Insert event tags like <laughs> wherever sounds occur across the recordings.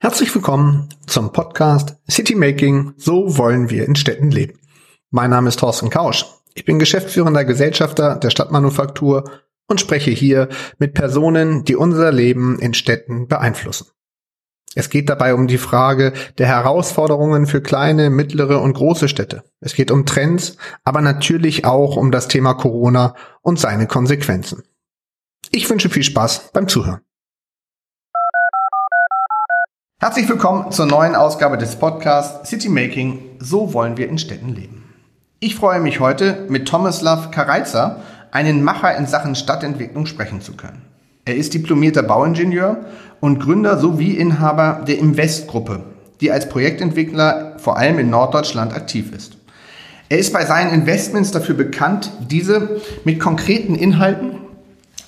Herzlich willkommen zum Podcast City Making. So wollen wir in Städten leben. Mein Name ist Thorsten Kausch. Ich bin geschäftsführender Gesellschafter der Stadtmanufaktur und spreche hier mit Personen, die unser Leben in Städten beeinflussen. Es geht dabei um die Frage der Herausforderungen für kleine, mittlere und große Städte. Es geht um Trends, aber natürlich auch um das Thema Corona und seine Konsequenzen. Ich wünsche viel Spaß beim Zuhören. Herzlich willkommen zur neuen Ausgabe des Podcasts City Making. So wollen wir in Städten leben. Ich freue mich heute mit Tomislav Kareiza, einen Macher in Sachen Stadtentwicklung, sprechen zu können. Er ist diplomierter Bauingenieur und Gründer sowie Inhaber der Invest-Gruppe, die als Projektentwickler vor allem in Norddeutschland aktiv ist. Er ist bei seinen Investments dafür bekannt, diese mit konkreten Inhalten,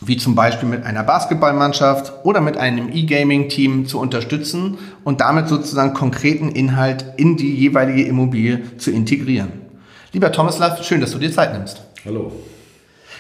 wie zum Beispiel mit einer Basketballmannschaft oder mit einem E-Gaming-Team zu unterstützen und damit sozusagen konkreten Inhalt in die jeweilige Immobilie zu integrieren. Lieber Tomislav, schön, dass du dir Zeit nimmst. Hallo.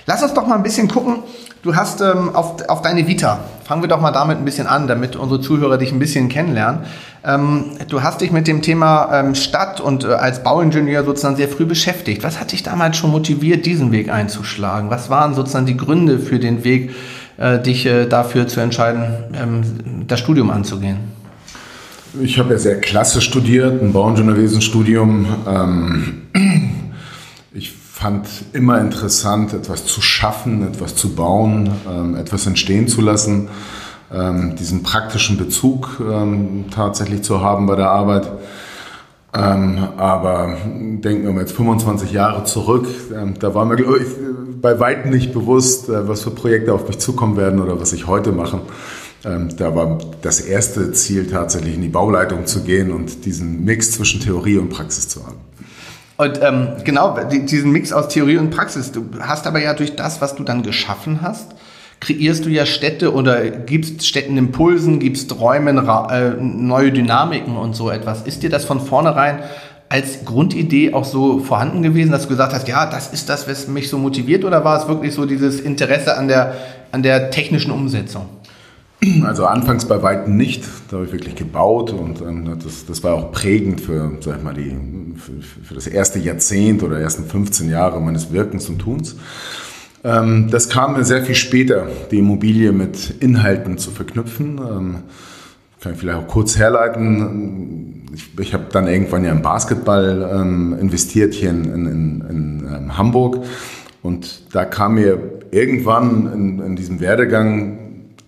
Lass uns doch mal ein bisschen gucken. Du hast ähm, auf, auf deine Vita, fangen wir doch mal damit ein bisschen an, damit unsere Zuhörer dich ein bisschen kennenlernen. Ähm, du hast dich mit dem Thema ähm, Stadt und äh, als Bauingenieur sozusagen sehr früh beschäftigt. Was hat dich damals schon motiviert, diesen Weg einzuschlagen? Was waren sozusagen die Gründe für den Weg, äh, dich äh, dafür zu entscheiden, ähm, das Studium anzugehen? Ich habe ja sehr klasse studiert, ein Bauingenieurwesenstudium. Fand immer interessant, etwas zu schaffen, etwas zu bauen, ähm, etwas entstehen zu lassen, ähm, diesen praktischen Bezug ähm, tatsächlich zu haben bei der Arbeit. Ähm, aber denken wir mal jetzt 25 Jahre zurück, ähm, da war mir ich, bei weitem nicht bewusst, äh, was für Projekte auf mich zukommen werden oder was ich heute mache. Ähm, da war das erste Ziel tatsächlich in die Bauleitung zu gehen und diesen Mix zwischen Theorie und Praxis zu haben. Und ähm, genau, diesen Mix aus Theorie und Praxis. Du hast aber ja durch das, was du dann geschaffen hast, kreierst du ja Städte oder gibst Städten Impulsen, gibst Räumen äh, neue Dynamiken und so etwas. Ist dir das von vornherein als Grundidee auch so vorhanden gewesen, dass du gesagt hast, ja, das ist das, was mich so motiviert, oder war es wirklich so dieses Interesse an der, an der technischen Umsetzung? Also anfangs bei Weitem nicht. Da habe ich wirklich gebaut und ähm, das, das war auch prägend für, sag ich mal, die, für, für das erste Jahrzehnt oder ersten 15 Jahre meines Wirkens und Tuns. Ähm, das kam mir sehr viel später, die Immobilie mit Inhalten zu verknüpfen. Ähm, kann ich vielleicht auch kurz herleiten. Ich, ich habe dann irgendwann ja im Basketball ähm, investiert hier in, in, in, in ähm, Hamburg. Und da kam mir irgendwann in, in diesem Werdegang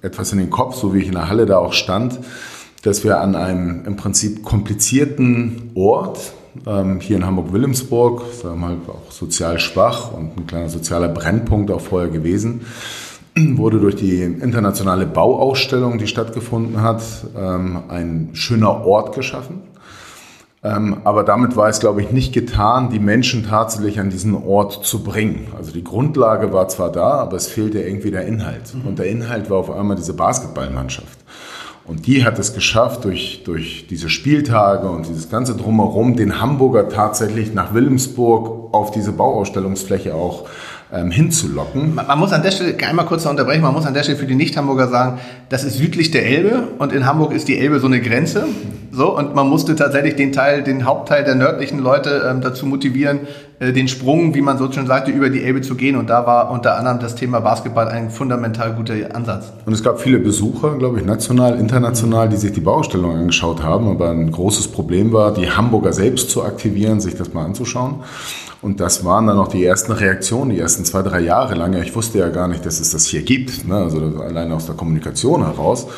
etwas in den Kopf, so wie ich in der Halle da auch stand, dass wir an einem im Prinzip komplizierten Ort, ähm, hier in Hamburg-Wilhelmsburg, sagen wir mal auch sozial schwach und ein kleiner sozialer Brennpunkt auch vorher gewesen, <clears throat> wurde durch die internationale Bauausstellung, die stattgefunden hat, ähm, ein schöner Ort geschaffen aber damit war es, glaube ich, nicht getan, die Menschen tatsächlich an diesen Ort zu bringen. Also die Grundlage war zwar da, aber es fehlte irgendwie der Inhalt. Mhm. Und der Inhalt war auf einmal diese Basketballmannschaft. Und die hat es geschafft, durch, durch diese Spieltage und dieses ganze Drumherum, den Hamburger tatsächlich nach Wilhelmsburg auf diese Bauausstellungsfläche auch ähm, hinzulocken. Man, man, muss an der Stelle einmal kurz unterbrechen, man muss an der Stelle für die Nicht-Hamburger sagen, das ist südlich der Elbe und in Hamburg ist die Elbe so eine Grenze. So, und man musste tatsächlich den Teil, den Hauptteil der nördlichen Leute ähm, dazu motivieren, äh, den Sprung, wie man so schön sagte, über die Elbe zu gehen. Und da war unter anderem das Thema Basketball ein fundamental guter Ansatz. Und es gab viele Besucher, glaube ich, national, international, die sich die Baustellung angeschaut haben. Aber ein großes Problem war, die Hamburger selbst zu aktivieren, sich das mal anzuschauen. Und das waren dann auch die ersten Reaktionen, die ersten zwei, drei Jahre lang. Ich wusste ja gar nicht, dass es das hier gibt, ne? also allein aus der Kommunikation heraus.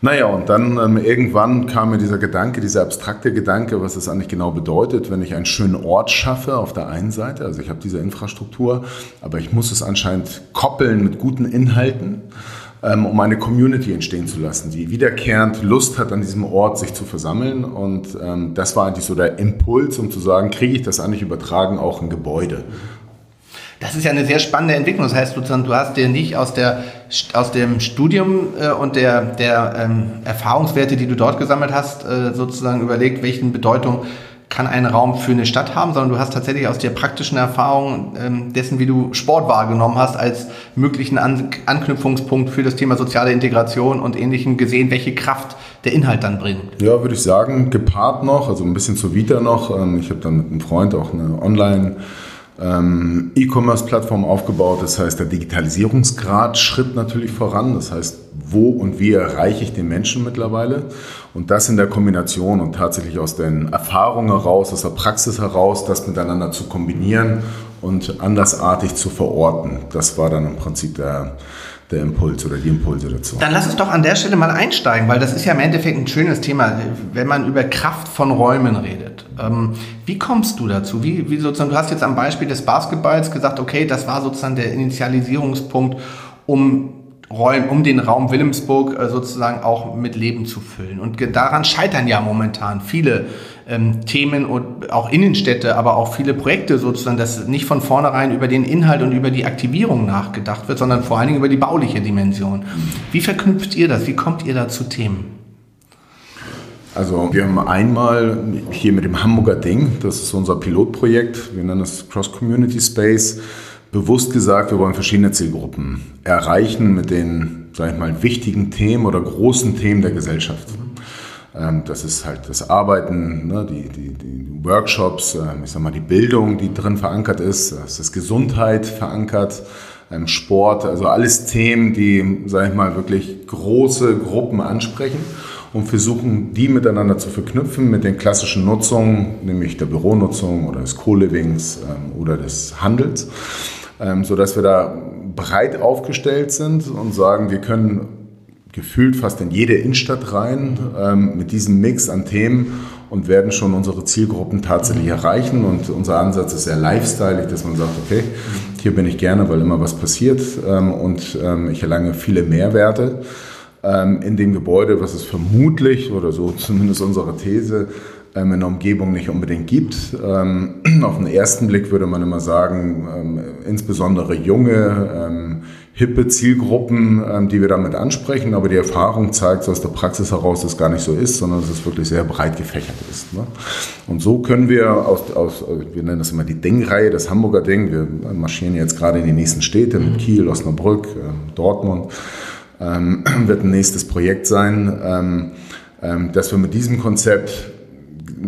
Naja, und dann ähm, irgendwann kam mir dieser Gedanke, dieser abstrakte Gedanke, was das eigentlich genau bedeutet, wenn ich einen schönen Ort schaffe auf der einen Seite, also ich habe diese Infrastruktur, aber ich muss es anscheinend koppeln mit guten Inhalten, um eine Community entstehen zu lassen, die wiederkehrend Lust hat, an diesem Ort sich zu versammeln. Und ähm, das war eigentlich so der Impuls, um zu sagen, kriege ich das eigentlich übertragen auch in Gebäude. Das ist ja eine sehr spannende Entwicklung. Das heißt, sozusagen, du hast dir nicht aus, der, aus dem Studium äh, und der, der ähm, Erfahrungswerte, die du dort gesammelt hast, äh, sozusagen überlegt, welchen Bedeutung kann einen Raum für eine Stadt haben, sondern du hast tatsächlich aus der praktischen Erfahrung ähm, dessen, wie du Sport wahrgenommen hast, als möglichen An Anknüpfungspunkt für das Thema soziale Integration und Ähnlichem gesehen, welche Kraft der Inhalt dann bringt. Ja, würde ich sagen, gepaart noch, also ein bisschen zu Vita noch. Ähm, ich habe dann mit einem Freund auch eine Online- ähm, E-Commerce-Plattform aufgebaut. Das heißt, der Digitalisierungsgrad schritt natürlich voran. Das heißt, wo und wie erreiche ich den Menschen mittlerweile? Und das in der Kombination und tatsächlich aus den Erfahrungen heraus, aus der Praxis heraus, das miteinander zu kombinieren und andersartig zu verorten. Das war dann im Prinzip der, der Impuls oder die Impulse dazu. Dann lass uns doch an der Stelle mal einsteigen, weil das ist ja im Endeffekt ein schönes Thema, wenn man über Kraft von Räumen redet. Ähm, wie kommst du dazu? Wie, wie sozusagen, du hast jetzt am Beispiel des Basketballs gesagt, okay, das war sozusagen der Initialisierungspunkt, um Räumen, um den Raum Wilhelmsburg äh, sozusagen auch mit Leben zu füllen. Und daran scheitern ja momentan viele ähm, Themen und auch Innenstädte, aber auch viele Projekte sozusagen, dass nicht von vornherein über den Inhalt und über die Aktivierung nachgedacht wird, sondern vor allen Dingen über die bauliche Dimension. Wie verknüpft ihr das? Wie kommt ihr da zu Themen? Also wir haben einmal hier mit dem Hamburger Ding, das ist unser Pilotprojekt, wir nennen es Cross Community Space, bewusst gesagt, wir wollen verschiedene Zielgruppen erreichen mit den, sag ich mal, wichtigen Themen oder großen Themen der Gesellschaft. Ähm, das ist halt das Arbeiten, ne, die, die, die Workshops, ähm, ich sag mal die Bildung, die drin verankert ist, das ist Gesundheit verankert, ähm, Sport, also alles Themen, die, sag ich mal, wirklich große Gruppen ansprechen und versuchen, die miteinander zu verknüpfen mit den klassischen Nutzungen, nämlich der Büronutzung oder des Co-Livings oder des Handels ähm, sodass wir da breit aufgestellt sind und sagen, wir können gefühlt fast in jede Innenstadt rein ähm, mit diesem Mix an Themen und werden schon unsere Zielgruppen tatsächlich erreichen. Und unser Ansatz ist sehr lifestyleig, dass man sagt, okay, hier bin ich gerne, weil immer was passiert ähm, und ähm, ich erlange viele Mehrwerte ähm, in dem Gebäude, was es vermutlich, oder so zumindest unsere These, ähm, in der Umgebung nicht unbedingt gibt. Ähm, <clears throat> auf den ersten Blick würde man immer sagen, ähm, insbesondere junge, hippe Zielgruppen, die wir damit ansprechen, aber die Erfahrung zeigt aus der Praxis heraus, dass es gar nicht so ist, sondern dass es wirklich sehr breit gefächert ist. Ne? Und so können wir aus, aus wir nennen das immer die Ding-Reihe, das Hamburger Ding, wir marschieren jetzt gerade in die nächsten Städte mit Kiel, Osnabrück, Dortmund, <clears throat> wird ein nächstes Projekt sein, dass wir mit diesem Konzept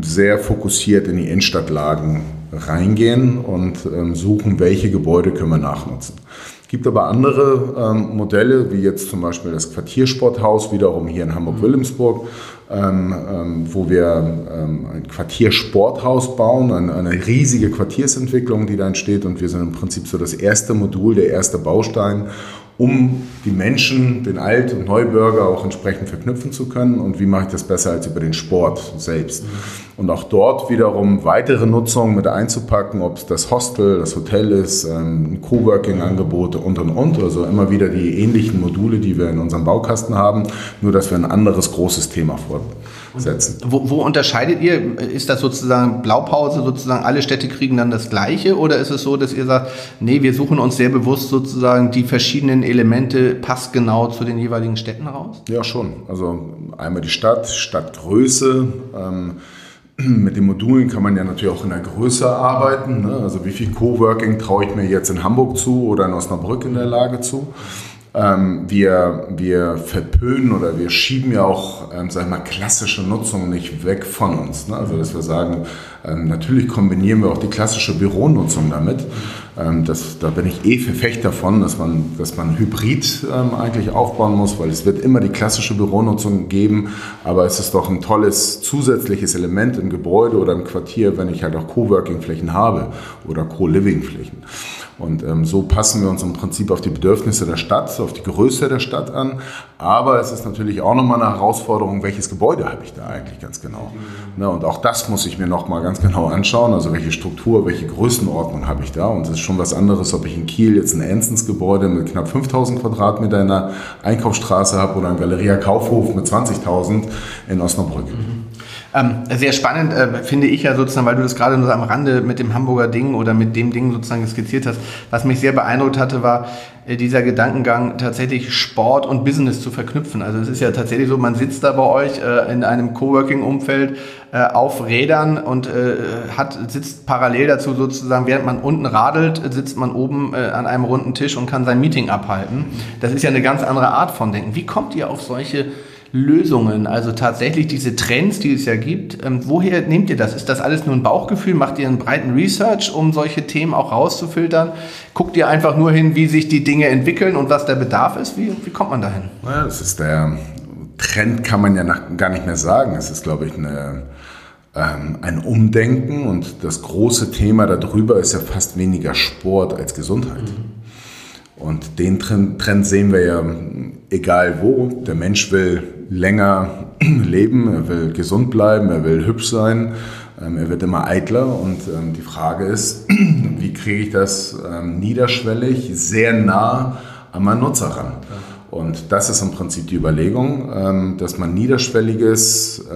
sehr fokussiert in die Innenstadtlagen reingehen und ähm, suchen, welche Gebäude können wir nachnutzen. Es gibt aber andere ähm, Modelle, wie jetzt zum Beispiel das Quartiersporthaus, wiederum hier in Hamburg-Wilhelmsburg, ähm, ähm, wo wir ähm, ein Quartiersporthaus bauen, eine, eine, riesige Quartiersentwicklung, die da entsteht. Und wir sind im Prinzip so das erste Modul, der erste Baustein, um die Menschen, den Alt- und Neubürger auch entsprechend verknüpfen zu können. Und wie mache ich das besser als über den Sport selbst? Und auch dort wiederum weitere Nutzungen mit einzupacken, ob es das Hostel, das Hotel ist, ähm, Coworking-Angebote und und und. Also immer wieder die ähnlichen Module, die wir in unserem Baukasten haben, nur dass wir ein anderes großes Thema vorsetzen. Wo, wo unterscheidet ihr? Ist das sozusagen Blaupause, sozusagen alle Städte kriegen dann das Gleiche? Oder ist es so, dass ihr sagt, nee, wir suchen uns sehr bewusst sozusagen die verschiedenen Elemente passgenau zu den jeweiligen Städten raus? Ja, schon. Also einmal die Stadt, Stadtgröße. Ähm, <clears throat> mit den Modulen kann man ja natürlich auch in der Größe arbeiten. Ne? Also wie viel Coworking traue ich mir jetzt in Hamburg zu oder in Osnabrück in der Lage zu? Ähm, wir, wir verpönen oder wir schieben ja auch, ähm, sag ich mal, klassische Nutzung nicht weg von uns. Ne? Also dass wir sagen, ähm, natürlich kombinieren wir auch die klassische Büronutzung damit. Ähm, das, da bin ich eh Verfechter davon, dass man, dass man Hybrid ähm, eigentlich aufbauen muss, weil es wird immer die klassische Büronutzung geben, aber es ist doch ein tolles zusätzliches Element im Gebäude oder im Quartier, wenn ich halt auch Coworking-Flächen habe oder Co-Living-Flächen. Und ähm, so passen wir uns im Prinzip auf die Bedürfnisse der Stadt, auf die Größe der Stadt an. Aber es ist natürlich auch nochmal eine Herausforderung, welches Gebäude habe ich da eigentlich ganz genau. Ne, und auch das muss ich mir nochmal ganz genau anschauen. Also welche Struktur, welche Größenordnung habe ich da. Und es ist schon was anderes, ob ich in Kiel jetzt ein Enzens-Gebäude mit knapp 5000 Quadratmeter in der Einkaufsstraße habe oder ein Galeria Kaufhof mit 20.000 in Osnabrück. Mhm. Ähm, sehr spannend äh, finde ich ja sozusagen, weil du das gerade nur so am Rande mit dem Hamburger Ding oder mit dem Ding sozusagen skizziert hast. Was mich sehr beeindruckt hatte, war äh, dieser Gedankengang, tatsächlich Sport und Business zu verknüpfen. Also es ist ja tatsächlich so, man sitzt da bei euch äh, in einem Coworking-Umfeld äh, auf Rädern und äh, hat, sitzt parallel dazu sozusagen, während man unten radelt, sitzt man oben äh, an einem runden Tisch und kann sein Meeting abhalten. Das ist ja eine ganz andere Art von Denken. Wie kommt ihr auf solche Lösungen, also tatsächlich diese Trends, die es ja gibt. Ähm, woher nehmt ihr das? Ist das alles nur ein Bauchgefühl? Macht ihr einen breiten Research, um solche Themen auch rauszufiltern? Guckt ihr einfach nur hin, wie sich die Dinge entwickeln und was der Bedarf ist? Wie, wie kommt man dahin? Ja, das ist der Trend, kann man ja nach, gar nicht mehr sagen. Es ist, glaube ich, eine, ähm, ein Umdenken und das große Thema darüber ist ja fast weniger Sport als Gesundheit. Mhm. Und den Trend sehen wir ja egal wo. Der Mensch will länger <clears throat> leben, er will gesund bleiben, er will hübsch sein, ähm, er wird immer eitler. Und ähm, die Frage ist, <clears throat> wie kriege ich das ähm, niederschwellig, sehr nah an meinen Nutzer ran? Und das ist im Prinzip die Überlegung, dass man niederschwelliges,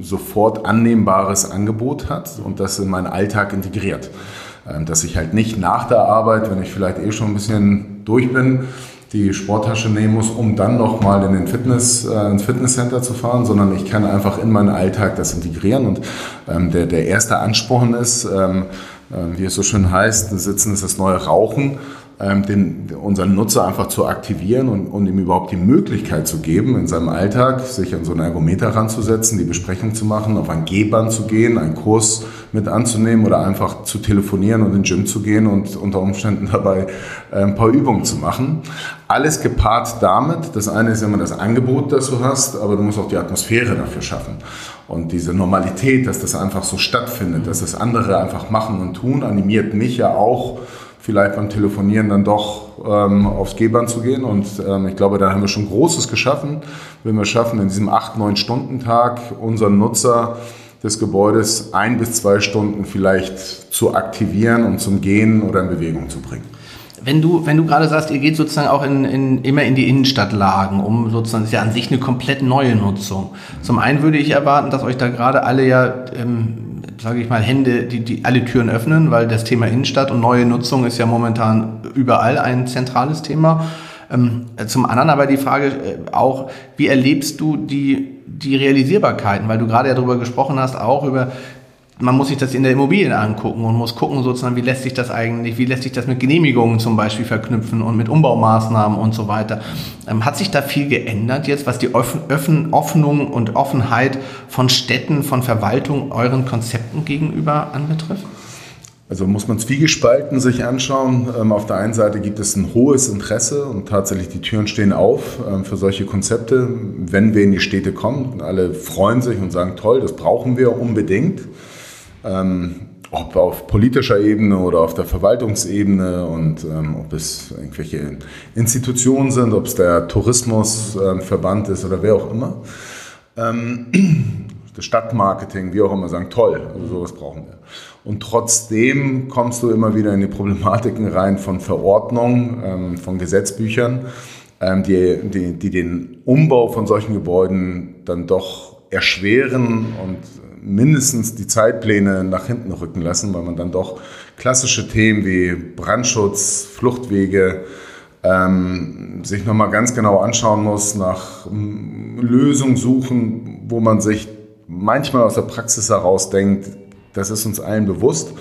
sofort annehmbares Angebot hat und das in meinen Alltag integriert. Dass ich halt nicht nach der Arbeit, wenn ich vielleicht eh schon ein bisschen durch bin, die Sporttasche nehmen muss, um dann nochmal in den Fitness, äh, ins Fitnesscenter zu fahren, sondern ich kann einfach in meinen Alltag das integrieren. Und ähm, der, der erste Ansporn ist, ähm, äh, wie es so schön heißt, Sitzen ist das neue Rauchen den, unseren Nutzer einfach zu aktivieren und, und, ihm überhaupt die Möglichkeit zu geben, in seinem Alltag sich an so einen Ergometer ranzusetzen, die Besprechung zu machen, auf ein G-Band zu gehen, einen Kurs mit anzunehmen oder einfach zu telefonieren und in den Gym zu gehen und unter Umständen <laughs> dabei äh, ein paar Übungen zu machen. Alles gepaart damit, das eine ist immer das Angebot, das du hast, aber du musst auch die Atmosphäre dafür schaffen. Und diese Normalität, dass das einfach so stattfindet, dass das andere einfach machen und tun, animiert mich ja auch, vielleicht beim Telefonieren dann doch ähm, aufs G-Band zu gehen. Und ähm, ich glaube, da haben wir schon Großes geschaffen. Wenn wir schaffen, in diesem 8-9-Stunden-Tag unseren Nutzer des Gebäudes ein bis zwei Stunden vielleicht zu aktivieren und zum Gehen oder in Bewegung zu bringen. Wenn du, wenn du gerade sagst, ihr geht sozusagen auch in, in, immer in die Innenstadtlagen, um sozusagen, das ist ja an sich eine komplett neue Nutzung. Zum einen würde ich erwarten, dass euch da gerade alle ja ähm, sage ich mal, Hände, die, die alle Türen öffnen, weil das Thema Innenstadt und neue Nutzung ist ja momentan überall ein zentrales Thema. Ähm, zum anderen aber die Frage äh, auch, wie erlebst du die, die Realisierbarkeiten? Weil du gerade ja darüber gesprochen hast, auch über man muss sich das in der Immobilie angucken und muss gucken, sozusagen, wie lässt sich das eigentlich, wie lässt sich das mit Genehmigungen zum Beispiel verknüpfen und mit Umbaumaßnahmen und so weiter. Ähm, hat sich da viel geändert jetzt, was die Öffn Öffnung und Offenheit von Städten, von Verwaltung euren Konzepten gegenüber anbetrifft? Also muss man zwiegespalten sich anschauen. Ähm, auf der einen Seite gibt es ein hohes Interesse und tatsächlich die Türen stehen auf ähm, für solche Konzepte, wenn wir in die Städte kommen. Alle freuen sich und sagen, toll, das brauchen wir unbedingt ähm, ob auf politischer Ebene oder auf der Verwaltungsebene und ähm, ob es irgendwelche Institutionen sind, ob es der Tourismusverband ähm, ist oder wer auch immer. Ähm, <clears throat> das Stadtmarketing, wie auch immer, sagen, toll, also sowas brauchen wir. Und trotzdem kommst du immer wieder in die Problematiken rein von Verordnungen, ähm, von Gesetzbüchern, ähm, die, die, die den Umbau von solchen Gebäuden dann doch erschweren und mindestens die Zeitpläne nach hinten rücken lassen, weil man dann doch klassische Themen wie Brandschutz, Fluchtwege ähm, sich nochmal ganz genau anschauen muss, nach Lösungen suchen, wo man sich manchmal aus der Praxis heraus denkt, das ist uns allen bewusst,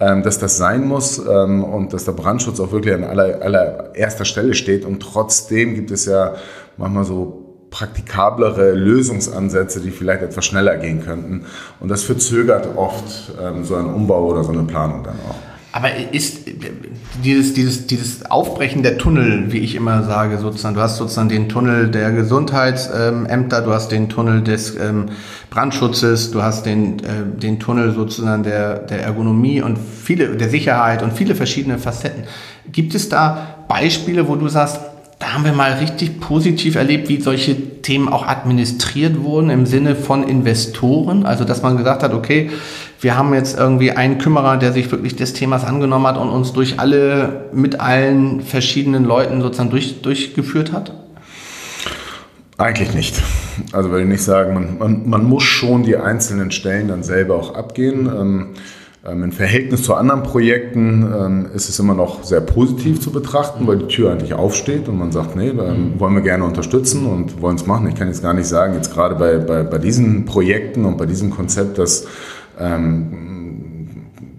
ähm, dass das sein muss ähm, und dass der Brandschutz auch wirklich an aller, allererster Stelle steht. Und trotzdem gibt es ja manchmal so praktikablere Lösungsansätze, die vielleicht etwas schneller gehen könnten. Und das verzögert oft ähm, so einen Umbau oder so eine Planung dann auch. Aber ist dieses, dieses, dieses Aufbrechen der Tunnel, wie ich immer sage, sozusagen, du hast sozusagen den Tunnel der Gesundheitsämter, du hast den Tunnel des ähm, Brandschutzes, du hast den, äh, den Tunnel sozusagen der, der Ergonomie und viele, der Sicherheit und viele verschiedene Facetten. Gibt es da Beispiele, wo du sagst, da haben wir mal richtig positiv erlebt, wie solche Themen auch administriert wurden im Sinne von Investoren. Also, dass man gesagt hat, okay, wir haben jetzt irgendwie einen Kümmerer, der sich wirklich des Themas angenommen hat und uns durch alle, mit allen verschiedenen Leuten sozusagen durch, durchgeführt hat? Eigentlich nicht. Also würde ich nicht sagen, man, man, man muss schon die einzelnen Stellen dann selber auch abgehen. Ähm, Ähm, Im Verhältnis zu anderen Projekten ähm, ist es immer noch sehr positiv zu betrachten, weil die Tür eigentlich aufsteht und man sagt, nee, ähm, wollen wir gerne unterstützen und wollen es machen. Ich kann jetzt gar nicht sagen, jetzt gerade bei, bei, bei diesen Projekten und bei diesem Konzept, dass ähm,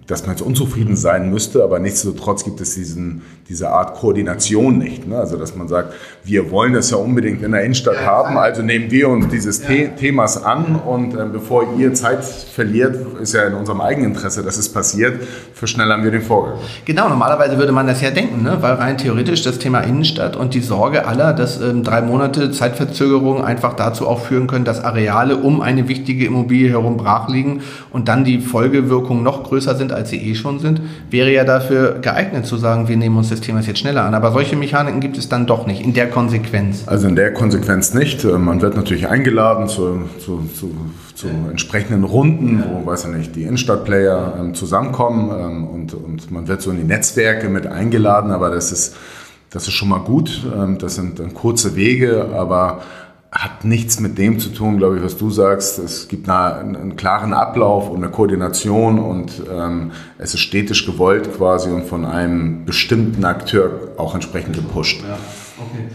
dass man jetzt unzufrieden sein müsste, aber nichtsdestotrotz gibt es diesen, diese Art Koordination nicht. Ne? Also dass man sagt, wir wollen das ja unbedingt in der Innenstadt haben, also nehmen wir uns dieses ja. The Themas an und äh, bevor ihr Zeit verliert, ist ja in unserem eigenen Interesse, dass es passiert, verschnellern wir den Vorgang. Genau, normalerweise würde man das ja denken, ne? weil rein theoretisch das Thema Innenstadt und die Sorge aller, dass ähm, drei Monate Zeitverzögerung einfach dazu auch führen können, dass Areale um eine wichtige Immobilie herum brach liegen und dann die Folgewirkungen noch größer sind, als sie eh schon sind, wäre ja dafür geeignet zu sagen, wir nehmen uns das Thema jetzt schneller an. Aber solche Mechaniken gibt es dann doch nicht in der Konsequenz. Also in der Konsequenz nicht. Äh, man wird natürlich eingeladen zu, zu, zu, zu entsprechenden Runden, wo, weiß ich nicht, die Innenstadtplayer ähm, zusammenkommen ähm, und, und man wird so in die Netzwerke mit eingeladen, aber das ist, das ist schon mal gut. Ähm, das sind dann kurze Wege, aber hat nichts mit dem zu tun, glaube ich, was du sagst. Es gibt eine, einen klaren Ablauf und eine Koordination und ähm, es ist stetisch gewollt quasi und von einem bestimmten Akteur auch entsprechend gepusht. Ja, okay.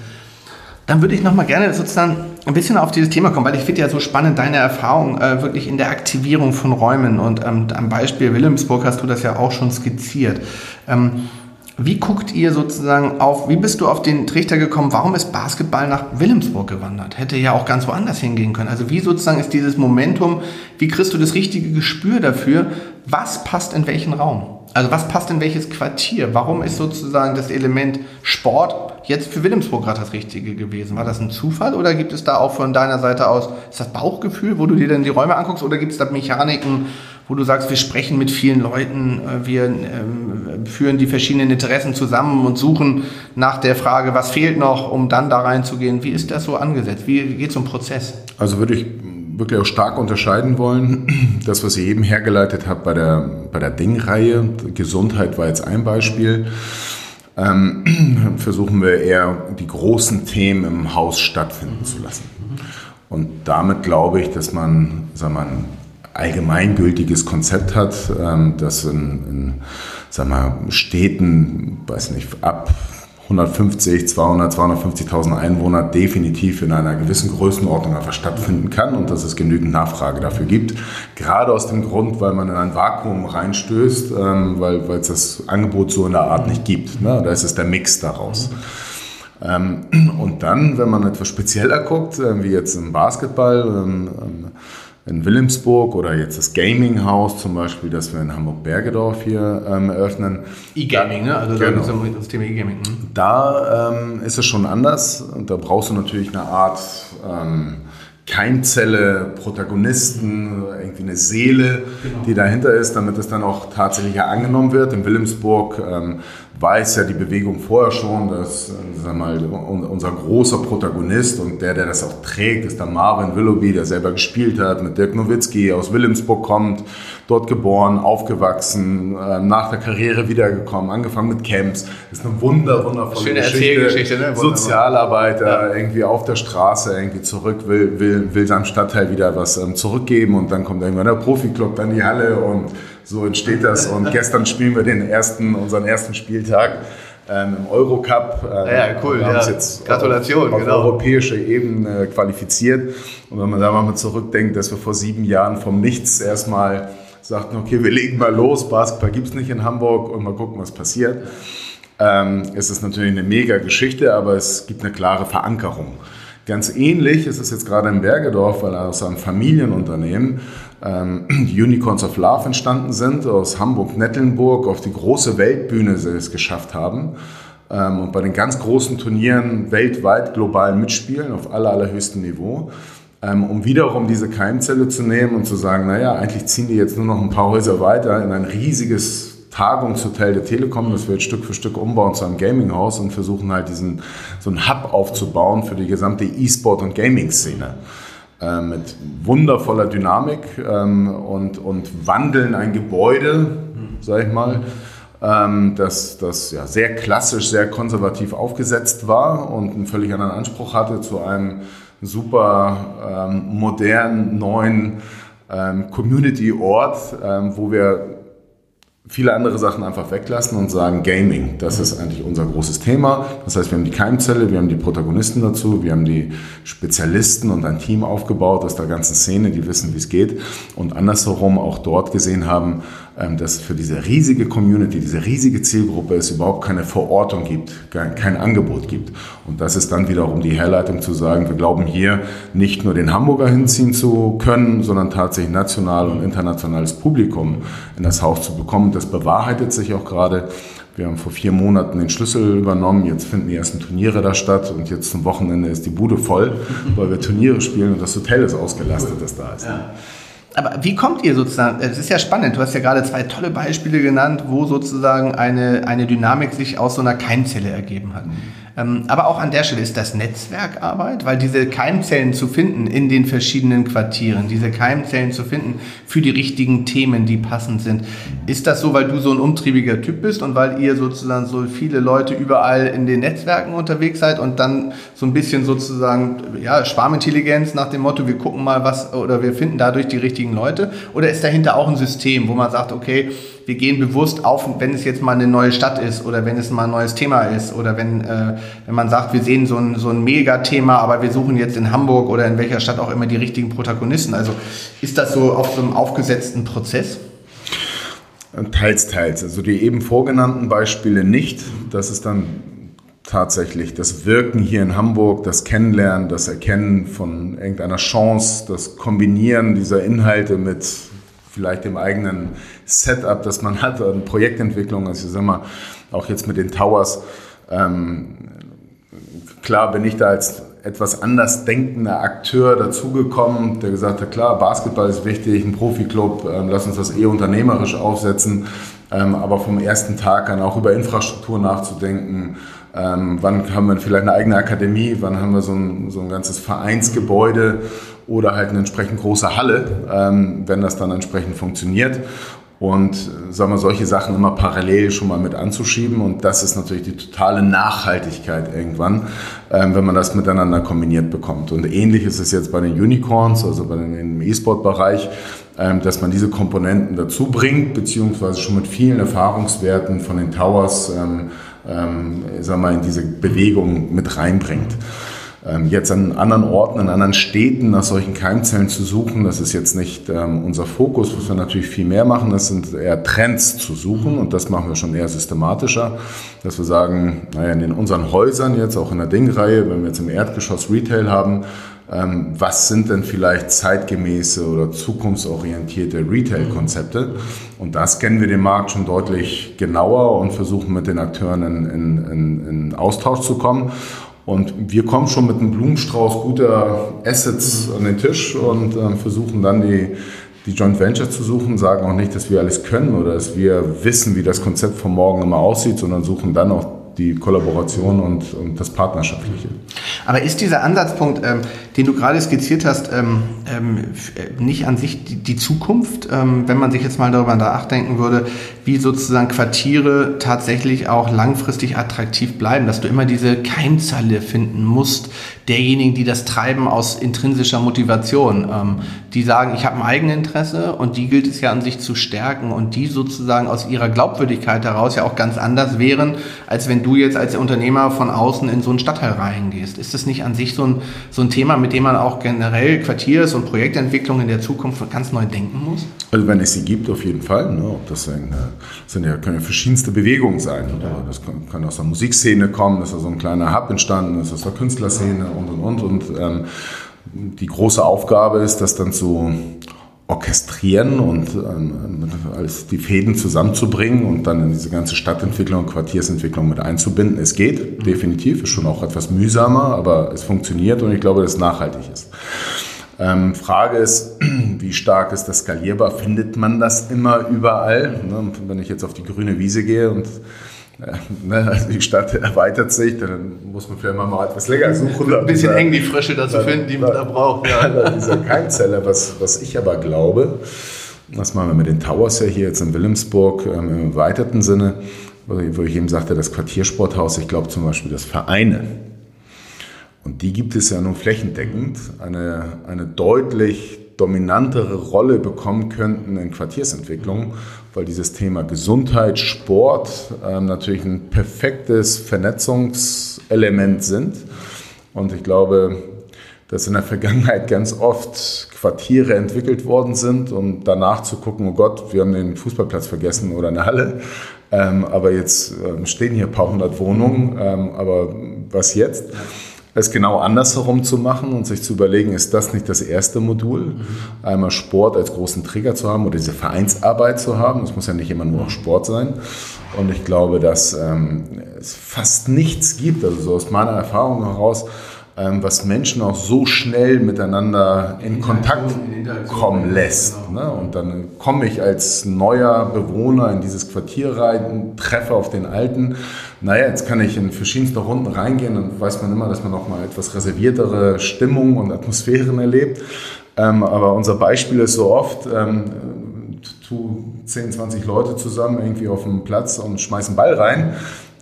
Dann würde ich noch mal gerne sozusagen ein bisschen auf dieses Thema kommen, weil ich finde ja so spannend deine Erfahrung äh, wirklich in der Aktivierung von Räumen und ähm, am Beispiel Wilhelmsburg hast du das ja auch schon skizziert. Ähm, wie guckt ihr sozusagen auf, wie bist du auf den Trichter gekommen, warum ist Basketball nach Wilhelmsburg gewandert? Hätte ja auch ganz woanders hingehen können. Also wie sozusagen ist dieses Momentum, wie kriegst du das richtige Gespür dafür, was passt in welchen Raum? Also was passt in welches Quartier? Warum ist sozusagen das Element Sport jetzt für Wilhelmsburg gerade das Richtige gewesen? War das ein Zufall oder gibt es da auch von deiner Seite aus, ist das Bauchgefühl, wo du dir dann die Räume anguckst oder gibt es da Mechaniken, wo du sagst, wir sprechen mit vielen Leuten, äh, wir ähm, führen die verschiedenen Interessen zusammen und suchen nach der Frage, was fehlt noch, um dann da reinzugehen. Wie ist das so angesetzt? Wie geht so ein Prozess? Also würde ich wirklich auch stark unterscheiden wollen. <clears throat> Das, was ihr eben hergeleitet habt bei der, bei der Ding-Reihe, Gesundheit war jetzt ein Beispiel. Ähm, <clears throat> versuchen wir eher die großen Themen im Haus stattfinden zu lassen. Und damit glaube ich, dass man, sagen wir mal, allgemeingültiges Konzept hat, ähm, das in, in sag mal, Städten, weiß nicht, ab 150, 200, 250.000 Einwohner definitiv in einer gewissen Größenordnung einfach stattfinden kann und dass es genügend Nachfrage dafür gibt. Gerade aus dem Grund, weil man in ein Vakuum reinstößt, ähm, weil, es das Angebot so in der Art nicht gibt. Ne? Da ist es der Mix daraus. Ähm, und dann, wenn man etwas spezieller guckt, äh, wie jetzt im Basketball, ähm, in Wilhelmsburg oder jetzt das Gaming House zum Beispiel, das wir in Hamburg-Bergedorf hier ähm, eröffnen. E-Gaming, ne? Also genau. das Thema E-Gaming. Ne? Da ähm, ist es schon anders und da brauchst du natürlich eine Art ähm, Keimzelle, Protagonisten, irgendwie eine Seele, genau. die dahinter ist, damit es dann auch tatsächlich angenommen wird. In Wilhelmsburg ähm, weiß ja die Bewegung vorher schon, dass sag mal, unser großer Protagonist und der, der das auch trägt, ist der Marvin Willoughby, der selber gespielt hat, mit Dirk Nowitzki aus Wilhelmsburg kommt, dort geboren, aufgewachsen, ähm, nach der Karriere wiedergekommen, angefangen mit Camps. Das ist eine wunder, wundervolle Schöne Geschichte. Geschichte ne? Sozialarbeiter, ja. irgendwie auf der Straße, irgendwie zurück, will, will, will seinem Stadtteil wieder was ähm, zurückgeben und dann kommt irgendwann der Profi-Club, dann die Halle und so entsteht das. Und gestern spielen wir den ersten, unseren ersten Spieltag ähm, im Eurocup. Ähm, ja, cool. Wir haben ja. uns jetzt Gratulation, auf, auf genau. europäischer Ebene qualifiziert. Und wenn man da mal zurückdenkt, dass wir vor sieben Jahren vom Nichts erstmal sagten, okay, wir legen mal los, Basketball gibt es nicht in Hamburg und mal gucken, was passiert. Ähm, es ist natürlich eine mega Geschichte, aber es gibt eine klare Verankerung. Ganz ähnlich ist es jetzt gerade in Bergedorf, weil aus einem Familienunternehmen ähm, <clears throat> Unicorns of Love entstanden sind, aus Hamburg-Nettelnburg auf die große Weltbühne es geschafft haben ähm, und bei den ganz großen Turnieren weltweit global mitspielen auf aller, allerhöchstem Niveau. Ähm, um wiederum diese Keimzelle zu nehmen und zu sagen, naja, eigentlich ziehen die jetzt nur noch ein paar Häuser weiter in ein riesiges Tagungshotel der Telekom, das wir jetzt Stück für Stück umbauen zu einem Gaming-Haus und versuchen halt diesen, so einen Hub aufzubauen für die gesamte E-Sport- und Gaming-Szene. Äh, mit wundervoller Dynamik ähm, und, und wandeln ein Gebäude, sag ich mal, ähm, das, das ja, sehr klassisch, sehr konservativ aufgesetzt war und einen völlig anderen Anspruch hatte zu einem super ähm, modernen, neuen ähm, Community-Ort, ähm, wo wir viele andere Sachen einfach weglassen und sagen, Gaming, das ist eigentlich unser großes Thema. Das heißt, wir haben die Keimzelle, wir haben die Protagonisten dazu, wir haben die Spezialisten und ein Team aufgebaut aus der ganzen Szene, die wissen, wie es geht. Und andersherum auch dort gesehen haben, dass für diese riesige Community, diese riesige Zielgruppe es überhaupt keine Verortung gibt, kein Angebot gibt. Und das ist dann wiederum die Herleitung zu sagen, wir glauben hier nicht nur den Hamburger hinziehen zu können, sondern tatsächlich national und internationales Publikum in das Haus zu bekommen. Das bewahrheitet sich auch gerade. Wir haben vor vier Monaten den Schlüssel übernommen. Jetzt finden die ersten Turniere da statt und jetzt zum Wochenende ist die Bude voll, weil wir Turniere spielen und das Hotel ist ausgelastet, das da ist. Ja. Aber wie kommt ihr sozusagen, es ist ja spannend, du hast ja gerade zwei tolle Beispiele genannt, wo sozusagen eine, eine Dynamik sich aus so einer Keimzelle ergeben hat. Ähm, aber auch an der Stelle ist das Netzwerkarbeit, weil diese Keimzellen zu finden in den verschiedenen Quartieren, diese Keimzellen zu finden für die richtigen Themen, die passend sind. Ist das so, weil du so ein umtriebiger Typ bist und weil ihr sozusagen so viele Leute überall in den Netzwerken unterwegs seid und dann so ein bisschen sozusagen, ja, Schwarmintelligenz nach dem Motto, wir gucken mal was oder wir finden dadurch die richtigen Leute? Oder ist dahinter auch ein System, wo man sagt, okay, wir gehen bewusst auf, wenn es jetzt mal eine neue Stadt ist oder wenn es mal ein neues Thema ist oder wenn, äh, wenn man sagt, wir sehen so ein, so ein Megathema, aber wir suchen jetzt in Hamburg oder in welcher Stadt auch immer die richtigen Protagonisten. Also ist das so auf so einem aufgesetzten Prozess? Teils, teils. Also die eben vorgenannten Beispiele nicht. Das ist dann tatsächlich das Wirken hier in Hamburg, das Kennenlernen, das Erkennen von irgendeiner Chance, das Kombinieren dieser Inhalte mit vielleicht dem eigenen Setup, das man hat, an Projektentwicklung, also ich sag mal, auch jetzt mit den Towers, ähm, klar bin ich da als etwas anders denkender Akteur dazugekommen, der gesagt hat, klar, Basketball ist wichtig, ein Profiklub, ähm, lass uns das eh unternehmerisch aufsetzen, ähm, aber vom ersten Tag an auch über Infrastruktur nachzudenken, ähm, wann haben wir vielleicht eine eigene Akademie, wann haben wir so ein, so ein ganzes Vereinsgebäude oder halt eine entsprechend große Halle, ähm, wenn das dann entsprechend funktioniert. Und äh, sagen wir, solche Sachen immer parallel schon mal mit anzuschieben. Und das ist natürlich die totale Nachhaltigkeit irgendwann, ähm, wenn man das miteinander kombiniert bekommt. Und ähnlich ist es jetzt bei den Unicorns, also bei den, im E-Sport-Bereich, ähm, dass man diese Komponenten dazu bringt, beziehungsweise schon mit vielen Erfahrungswerten von den Towers, ähm, ähm, sagen wir, in diese Bewegung mit reinbringt. Ähm, jetzt an anderen Orten, an anderen Städten nach solchen Keimzellen zu suchen, das ist jetzt nicht ähm, unser Fokus, was wir natürlich viel mehr machen, das sind eher Trends zu suchen und das machen wir schon eher systematischer, dass wir sagen, naja, in unseren Häusern jetzt, auch in der Ding-Reihe, wenn wir jetzt im Erdgeschoss Retail haben, ähm, was sind denn vielleicht zeitgemäße oder zukunftsorientierte Retail-Konzepte? Und da scannen wir den Markt schon deutlich genauer und versuchen mit den Akteuren in, in, in, in Austausch zu kommen. Und wir kommen schon mit einem Blumenstrauß guter Assets an den Tisch und äh, versuchen dann die, die Joint Venture zu suchen, sagen auch nicht, dass wir alles können oder dass wir wissen, wie das Konzept von morgen immer aussieht, sondern suchen dann auch die Kollaboration und, und das Partnerschaftliche. Aber ist dieser Ansatzpunkt, ähm, den du gerade skizziert hast, ähm, ähm, äh, nicht an sich die, die Zukunft, ähm, wenn man sich jetzt mal darüber nachdenken würde, wie sozusagen Quartiere tatsächlich auch langfristig attraktiv bleiben, dass du immer diese Keimzalle finden musst, derjenigen, die das treiben aus intrinsischer Motivation, ähm, die sagen, ich habe ein Eigeninteresse und die gilt es ja an sich zu stärken und die sozusagen aus ihrer Glaubwürdigkeit heraus ja auch ganz anders wären, als wenn du jetzt als Unternehmer von außen in so einen Stadtteil reingehst. Ist das nicht an sich so ein, so ein Thema, mit dem man auch generell Quartiers- und Projektentwicklung in der Zukunft ganz neu denken muss? Also wenn es sie gibt, auf jeden Fall. Ne? Ob das, ein, das sind ja, können ja verschiedenste Bewegungen sein. Ja. Das kann, kann, aus der Musikszene kommen, dass da so ein kleiner Hub entstanden ist, aus der Künstlerszene und, und, und. Und ähm, die große Aufgabe ist, das dann zu orchestrieren und ähm, alles die Fäden zusammenzubringen und dann in diese ganze Stadtentwicklung und Quartiersentwicklung mit einzubinden. Es geht, definitiv, ist schon auch etwas mühsamer, aber es funktioniert und ich glaube, dass es nachhaltig ist. Ähm, Frage ist, <clears throat> wie stark ist das skalierbar? Findet man das immer überall? Ne? Wenn ich jetzt auf die grüne Wiese gehe und <laughs> also die Stadt erweitert sich, dann muss man vielleicht mal etwas länger suchen. Ein bisschen eng die Frische dazu finden, die man da braucht. Ja. dieser Keimzelle, was, was ich aber glaube, das machen wir mit den Towers ja hier jetzt in Wilhelmsburg ähm, im erweiterten Sinne, wo ich eben sagte, das Quartiersporthaus, ich glaube zum Beispiel das Vereine. Und die gibt es ja nun flächendeckend, eine, eine deutlich dominantere Rolle bekommen könnten in Quartiersentwicklung, weil dieses Thema Gesundheit, Sport äh, natürlich ein perfektes Vernetzungselement sind. Und ich glaube, dass in der Vergangenheit ganz oft Quartiere entwickelt worden sind, um danach zu gucken, oh Gott, wir haben den Fußballplatz vergessen oder eine Halle. Ähm, aber jetzt ähm, stehen hier ein paar hundert Wohnungen. Ähm, aber was jetzt? Es genau andersherum zu machen und sich zu überlegen, ist das nicht das erste Modul? Mhm. Einmal Sport als großen Trigger zu haben oder diese Vereinsarbeit zu haben. Das muss ja nicht immer nur auch Sport sein. Und ich glaube, dass ähm, es fast nichts gibt, also so aus meiner Erfahrung heraus, ähm, was Menschen auch so schnell miteinander in, in Kontakt in kommen lässt. Genau. Ne? Und dann komme ich als neuer Bewohner in dieses Quartier rein, treffe auf den alten. Naja, jetzt kann ich in verschiedenste Runden reingehen und weiß man immer, dass man noch mal etwas reserviertere Stimmung und Atmosphären erlebt. Ähm, aber unser Beispiel ist so oft, ähm, tu 10, 20 Leute zusammen irgendwie auf dem Platz und schmeißen Ball rein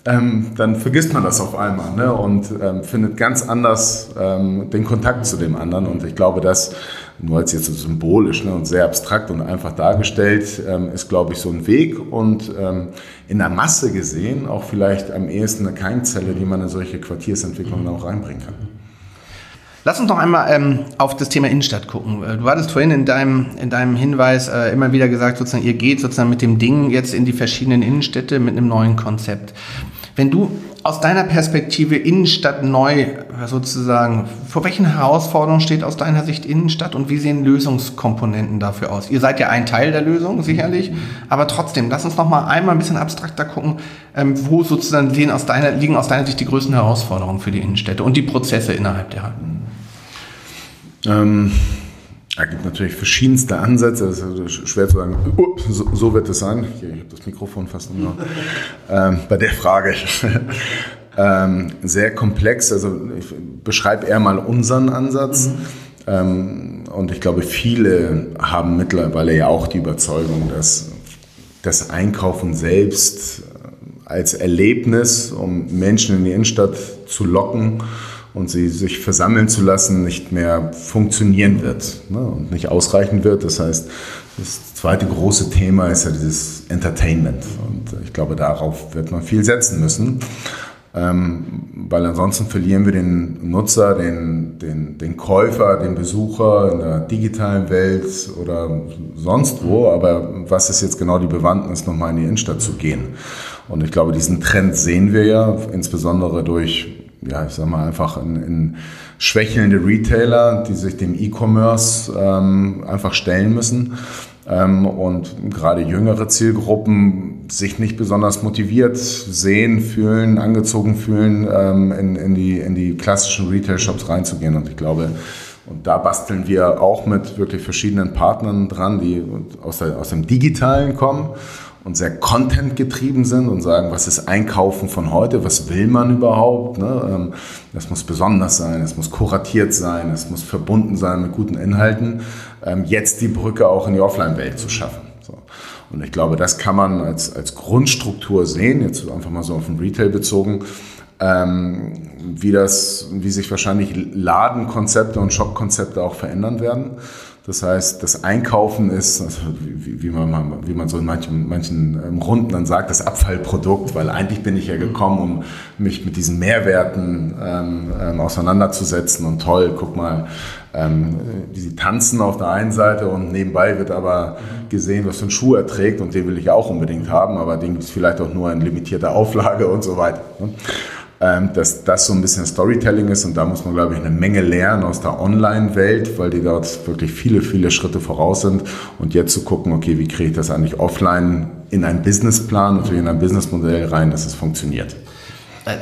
ähm, dann vergisst man das auf einmal ne? und ähm, findet ganz anders ähm, den Kontakt zu dem anderen. Und ich glaube, das, nur als jetzt so symbolisch ne, und sehr abstrakt und einfach dargestellt, ähm, ist, glaube ich, so ein Weg und ähm, in der Masse gesehen auch vielleicht am ehesten eine Keimzelle, die man in solche Quartiersentwicklungen auch reinbringen kann. Lass uns noch einmal ähm, auf das Thema Innenstadt gucken. Äh, du hattest vorhin in deinem, in deinem Hinweis äh, immer wieder gesagt, sozusagen, ihr geht sozusagen mit dem Ding jetzt in die verschiedenen Innenstädte mit einem neuen Konzept. Wenn du aus deiner Perspektive Innenstadt neu sozusagen, vor welchen Herausforderungen steht aus deiner Sicht Innenstadt und wie sehen Lösungskomponenten dafür aus? Ihr seid ja ein Teil der Lösung, sicherlich, aber trotzdem, lass uns noch mal einmal ein bisschen abstrakter gucken, ähm, wo sozusagen liegen aus, deiner, liegen aus deiner Sicht die größten Herausforderungen für die Innenstädte und die Prozesse innerhalb der. Ähm da gibt natürlich verschiedenste Ansätze. Es ist schwer zu sagen, so, wird es sein. Ich, ich habe das Mikrofon fast nur ähm, bei der Frage. <laughs> ähm, sehr komplex. Also ich beschreibe eher mal unseren Ansatz. Mhm. Ähm, und ich glaube, viele haben mittlerweile ja auch die Überzeugung, dass das Einkaufen selbst als Erlebnis, um Menschen in die Innenstadt zu locken, und sie sich versammeln zu lassen, nicht mehr funktionieren wird ne, und nicht ausreichen wird. Das heißt, das zweite große Thema ist ja dieses Entertainment. Und ich glaube, darauf wird man viel setzen müssen. Ähm, weil ansonsten verlieren wir den Nutzer, den, den, den Käufer, den Besucher in der digitalen Welt oder sonst wo. Aber was ist jetzt genau die Bewandtnis, nochmal in die Innenstadt zu gehen? Und ich glaube, diesen Trend sehen wir ja, insbesondere durch ja, ich sag mal einfach in, in schwächelnde Retailer, die sich dem E-Commerce ähm, einfach stellen müssen. Ähm, und gerade jüngere Zielgruppen sich nicht besonders motiviert sehen, fühlen, angezogen fühlen, ähm, in, in, die, in die klassischen Retail-Shops reinzugehen. Und ich glaube, und da basteln wir auch mit wirklich verschiedenen Partnern dran, die aus, der, aus dem Digitalen kommen und sehr Content getrieben sind und sagen, was ist Einkaufen von heute, was will man überhaupt. Ne? Ähm, das muss besonders sein, es muss kuratiert sein, es muss verbunden sein mit guten Inhalten. Ähm, jetzt die Brücke auch in die Offline-Welt zu schaffen. Und ich glaube, das kann man als, als Grundstruktur sehen, jetzt einfach mal so auf den Retail bezogen, ähm, wie, das, wie sich wahrscheinlich Ladenkonzepte und Shopkonzepte auch verändern werden. Das heißt, das Einkaufen ist, also wie, wie, man, wie man so in manchen, manchen ähm, Runden dann sagt, das Abfallprodukt, weil eigentlich bin ich ja gekommen, um mich mit diesen Mehrwerten ähm, ähm, auseinanderzusetzen. Und toll, guck mal, ähm, wie sie tanzen auf der einen Seite und nebenbei wird aber gesehen, was für einen Schuh er trägt und den will ich auch unbedingt haben, aber den gibt es vielleicht auch nur in limitierter Auflage und so weiter. Ne? Ähm, dass das so ein bisschen Storytelling ist und da muss man, glaube ich, eine Menge lernen aus der Online-Welt, weil die dort wirklich viele, viele Schritte voraus sind und jetzt zu gucken, okay, wie kriege ich das eigentlich offline in einen Businessplan, natürlich in ein Businessmodell rein, dass es funktioniert.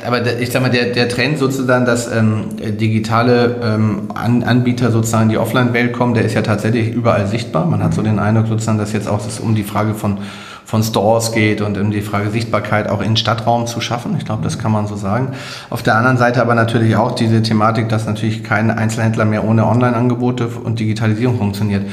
Aber ich sag mal, der, der Trend sozusagen, dass ähm, digitale ähm, An Anbieter sozusagen in die Offline-Welt kommen, der ist ja tatsächlich überall sichtbar. Man hat so den Eindruck sozusagen, dass jetzt auch es um die Frage von von Stores geht und um die Frage Sichtbarkeit auch in Stadtraum zu schaffen. Ich glaube, das kann man so sagen. Auf der anderen Seite aber natürlich auch diese Thematik, dass natürlich kein Einzelhändler mehr ohne Online-Angebote und Digitalisierung funktioniert.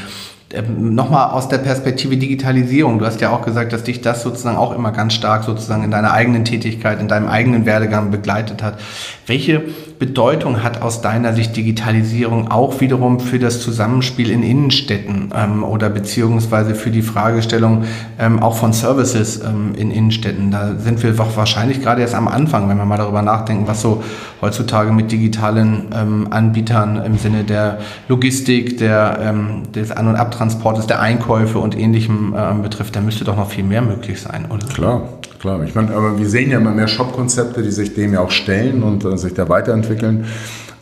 Ähm, Nochmal aus der Perspektive Digitalisierung. Du hast ja auch gesagt, dass dich das sozusagen auch immer ganz stark sozusagen in deiner eigenen Tätigkeit, in deinem eigenen Werdegang begleitet hat. Welche Bedeutung hat aus deiner Sicht Digitalisierung auch wiederum für das Zusammenspiel in Innenstädten ähm, oder beziehungsweise für die Fragestellung ähm, auch von Services ähm, in Innenstädten? Da sind wir wahrscheinlich gerade erst am Anfang, wenn wir mal darüber nachdenken, was so heutzutage mit digitalen ähm, Anbietern im Sinne der Logistik, der, ähm, des An- und Abtransportes, der Einkäufe und ähnlichem äh, betrifft. Da müsste doch noch viel mehr möglich sein, oder? Klar, klar. Ich meine, aber wir sehen ja immer mehr Shop-Konzepte, die sich dem ja auch stellen und äh, sich da weiterentwickeln.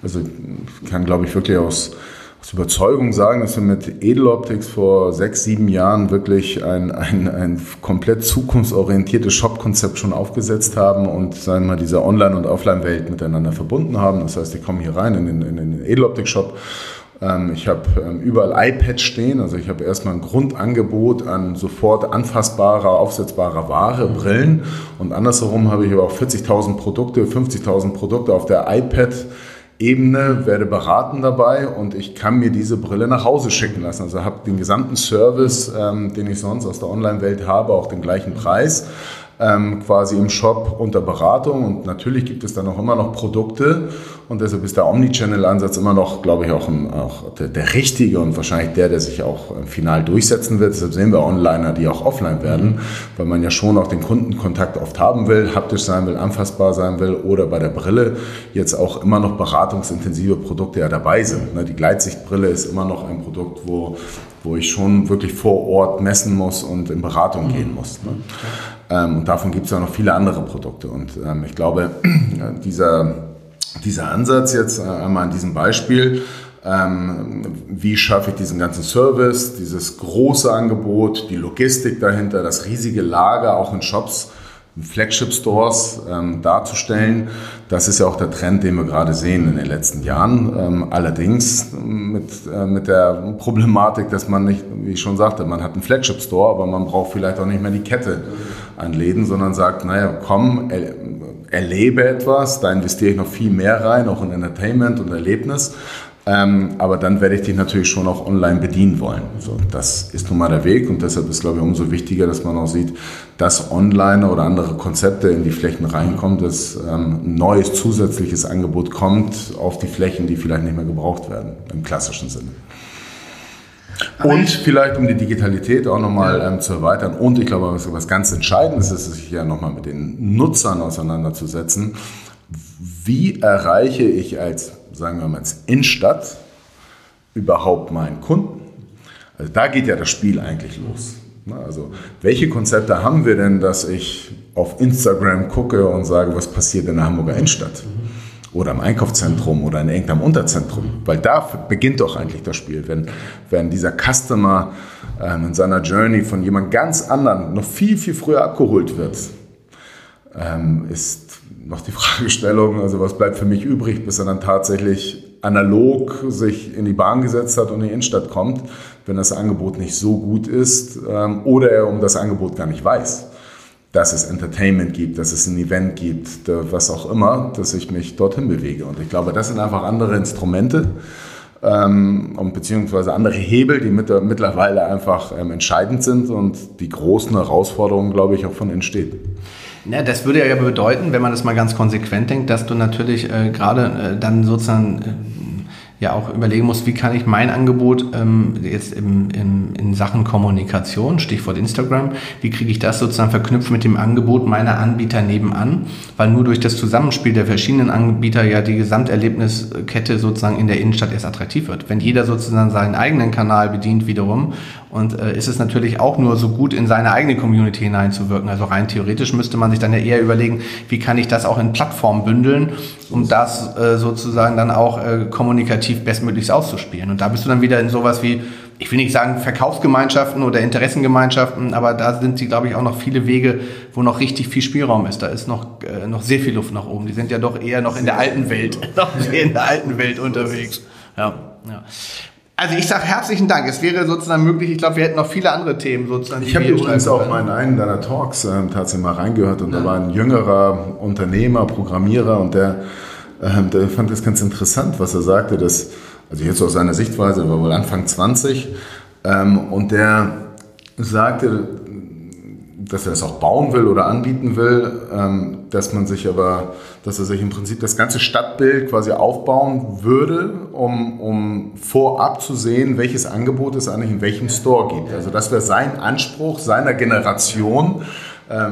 Also ich kann, glaube ich, wirklich aus, aus Überzeugung sagen, dass wir mit Edeloptics vor sechs, sieben Jahren wirklich ein, ein, ein komplett zukunftsorientiertes Shop-Konzept schon aufgesetzt haben und sagen wir mal, diese Online- und Offline-Welt miteinander verbunden haben. Das heißt, die kommen hier rein in den, in den Edeloptik-Shop ich habe ähm, überall iPads stehen, also ich habe erstmal ein Grundangebot an sofort anfassbarer, aufsetzbarer Ware, Brillen. Und andersherum habe ich aber auch 40.000 Produkte, 50.000 Produkte auf der iPad. Ebene, werde beraten dabei. Und ich kann mir diese Brille nach Hause schicken lassen. Also habe den gesamten Service, ähm, den ich sonst aus der Online-Welt habe, auch den gleichen Preis ähm, quasi im Shop unter Beratung. Und natürlich gibt es dann auch immer noch Produkte. Und deshalb ist der Omnichannel-Ansatz immer noch, glaube ich, auch, ein, auch der, der, richtige und wahrscheinlich der, der sich auch äh, final durchsetzen wird. Deshalb sehen wir Onliner, die auch offline werden, weil man ja schon auch den Kundenkontakt oft haben will, haptisch sein will, anfassbar sein will oder bei der Brille jetzt auch immer noch beratungsintensive Produkte ja dabei sind. Ne, die Gleitsichtbrille ist immer noch ein Produkt, wo wo ich schon wirklich vor Ort messen muss und in Beratung mhm. gehen muss. Ne? Ähm, und davon gibt es ja noch viele andere Produkte. Und ähm, ich glaube, <clears throat> dieser, dieser Ansatz jetzt äh, einmal an diesem Beispiel, ähm, wie schaffe ich diesen ganzen Service, dieses große Angebot, die Logistik dahinter, das riesige Lager auch in Shops, Flagship-Stores ähm, darzustellen. Das ist ja auch der Trend, den wir gerade sehen in den letzten Jahren. Ähm, allerdings mit, äh, mit der Problematik, dass man nicht, wie ich schon sagte, man hat einen Flagship-Store, aber man braucht vielleicht auch nicht mehr die Kette an Läden, sondern sagt, naja, komm, er, erlebe etwas, da investiere ich noch viel mehr rein, auch in Entertainment und Erlebnis. Ähm, aber dann werde ich dich natürlich schon auch online bedienen wollen. So, das ist nun mal der Weg und deshalb ist, glaube ich, umso wichtiger, dass man auch sieht, dass online oder andere Konzepte in die Flächen reinkommen, dass ähm, ein neues zusätzliches Angebot kommt auf die Flächen, die vielleicht nicht mehr gebraucht werden, im klassischen Sinne. Und vielleicht, um die Digitalität auch nochmal ähm, zu erweitern. Und ich glaube, was, was ganz Entscheidendes ist, sich ja nochmal mit den Nutzern auseinanderzusetzen. Wie erreiche ich als sagen wir mal jetzt Innenstadt, überhaupt meinen Kunden? Also da geht ja das Spiel eigentlich los. Also welche Konzepte haben wir denn, dass ich auf Instagram gucke und sage, was passiert in der Hamburger Innenstadt? Oder im Einkaufszentrum oder in irgendeinem Unterzentrum. Weil da beginnt doch eigentlich das Spiel. Wenn, wenn dieser Customer ähm, in seiner Journey von jemand ganz anderen noch viel, viel früher abgeholt wird, ähm, ist noch die <laughs> Fragestellung, also was bleibt für mich übrig, bis er dann tatsächlich analog sich in die Bahn gesetzt hat und in die Innenstadt kommt, wenn das Angebot nicht so gut ist ähm, oder er um das Angebot gar nicht weiß, dass es Entertainment gibt, dass es ein Event gibt, was auch immer, dass ich mich dorthin bewege. Und ich glaube, das sind einfach andere Instrumente ähm, und beziehungsweise andere Hebel, die mit, mittlerweile einfach ähm, entscheidend sind und die großen Herausforderungen, glaube ich, auch von entstehen. Ja, das würde ja bedeuten, wenn man das mal ganz konsequent denkt, dass du natürlich äh, gerade äh, dann sozusagen äh, ja auch überlegen muss, wie kann ich mein Angebot ähm, jetzt im, im, in Sachen Kommunikation, Stichwort Instagram, wie kriege ich das sozusagen verknüpft mit dem Angebot meiner Anbieter nebenan, weil nur durch das Zusammenspiel der verschiedenen Anbieter ja die Gesamterlebniskette sozusagen in der Innenstadt erst attraktiv wird. Wenn jeder sozusagen seinen eigenen Kanal bedient wiederum und äh, ist es natürlich auch nur so gut in seine eigene Community hineinzuwirken. Also rein theoretisch müsste man sich dann ja eher überlegen, wie kann ich das auch in Plattformen bündeln, um das äh, sozusagen dann auch äh, kommunikativ bestmöglichst auszuspielen. Und da bist du dann wieder in sowas wie, ich will nicht sagen Verkaufsgemeinschaften oder Interessengemeinschaften, aber da sind sie, glaube ich, auch noch viele Wege, wo noch richtig viel Spielraum ist. Da ist noch, äh, noch sehr viel Luft nach oben. Die sind ja doch eher noch in der alten Welt, <laughs> noch in der alten Welt unterwegs. Ja, ja. Also ich sage herzlichen Dank. Es wäre sozusagen möglich, ich glaube, wir hätten noch viele andere Themen sozusagen. Ich habe übrigens auch mal in einen deiner Talks äh, tatsächlich mal reingehört und ja. da war ein jüngerer Unternehmer, Programmierer und der ähm, der fand das ganz interessant, was er sagte, dass, also jetzt aus seiner Sichtweise, war wohl Anfang 20, ähm, und der sagte, dass er es auch bauen will oder anbieten will, ähm, dass man sich aber, dass er sich im Prinzip das ganze Stadtbild quasi aufbauen würde, um, um vorab zu sehen, welches Angebot es eigentlich in welchem Store gibt. Also das wäre sein Anspruch seiner Generation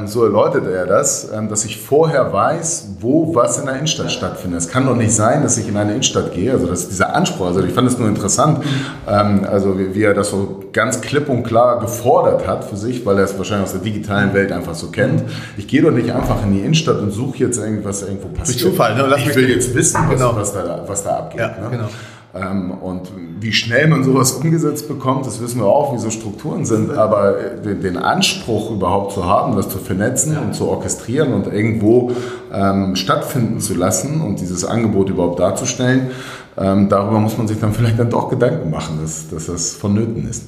so erläutert er das, ähm, dass ich vorher weiß, wo was in der Innenstadt stattfindet. Es kann doch nicht sein, dass ich in eine Innenstadt gehe, also das ist dieser Anspruch, also ich fand es nur interessant, ähm, also wie, er das so ganz klipp und klar gefordert hat für sich, weil er es wahrscheinlich aus der digitalen Welt einfach so kennt. Ich gehe doch nicht einfach in die Innenstadt und suche jetzt irgendwas irgendwo passiert. Durch Zufall, ne? ich will jetzt wissen, was, genau. was, da, was da abgeht. Ja, ne? genau. Ähm, und wie schnell man sowas umgesetzt bekommt, das wissen wir auch, wie so Strukturen sind. Aber äh, den Anspruch überhaupt zu haben, das zu vernetzen und zu orchestrieren und irgendwo ähm, stattfinden zu lassen und dieses Angebot überhaupt darzustellen, ähm, darüber muss man sich dann <laughs> vielleicht dann doch Gedanken machen, dass, dass das vonnöten ist.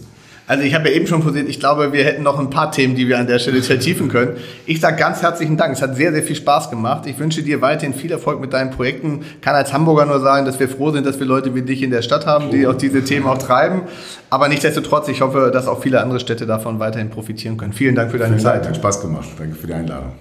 Also ich habe ja eben schon posiert, ich glaube, wir hätten noch ein paar Themen, die wir an der Stelle <laughs> vertiefen können. Ich sage ganz herzlichen Dank. Es hat sehr, sehr viel Spaß gemacht. Ich wünsche dir weiterhin viel Erfolg mit deinen Projekten. Kann als Hamburger nur sagen, dass wir froh sind, dass wir Leute wie dich in der Stadt haben, die auch diese Themen auch treiben. Aber nichtsdestotrotz, ich hoffe, dass auch viele andere Städte davon weiterhin profitieren können. Vielen Dank für deine Vielen Zeit. Dank, hat Spaß gemacht. Danke für die Einladung.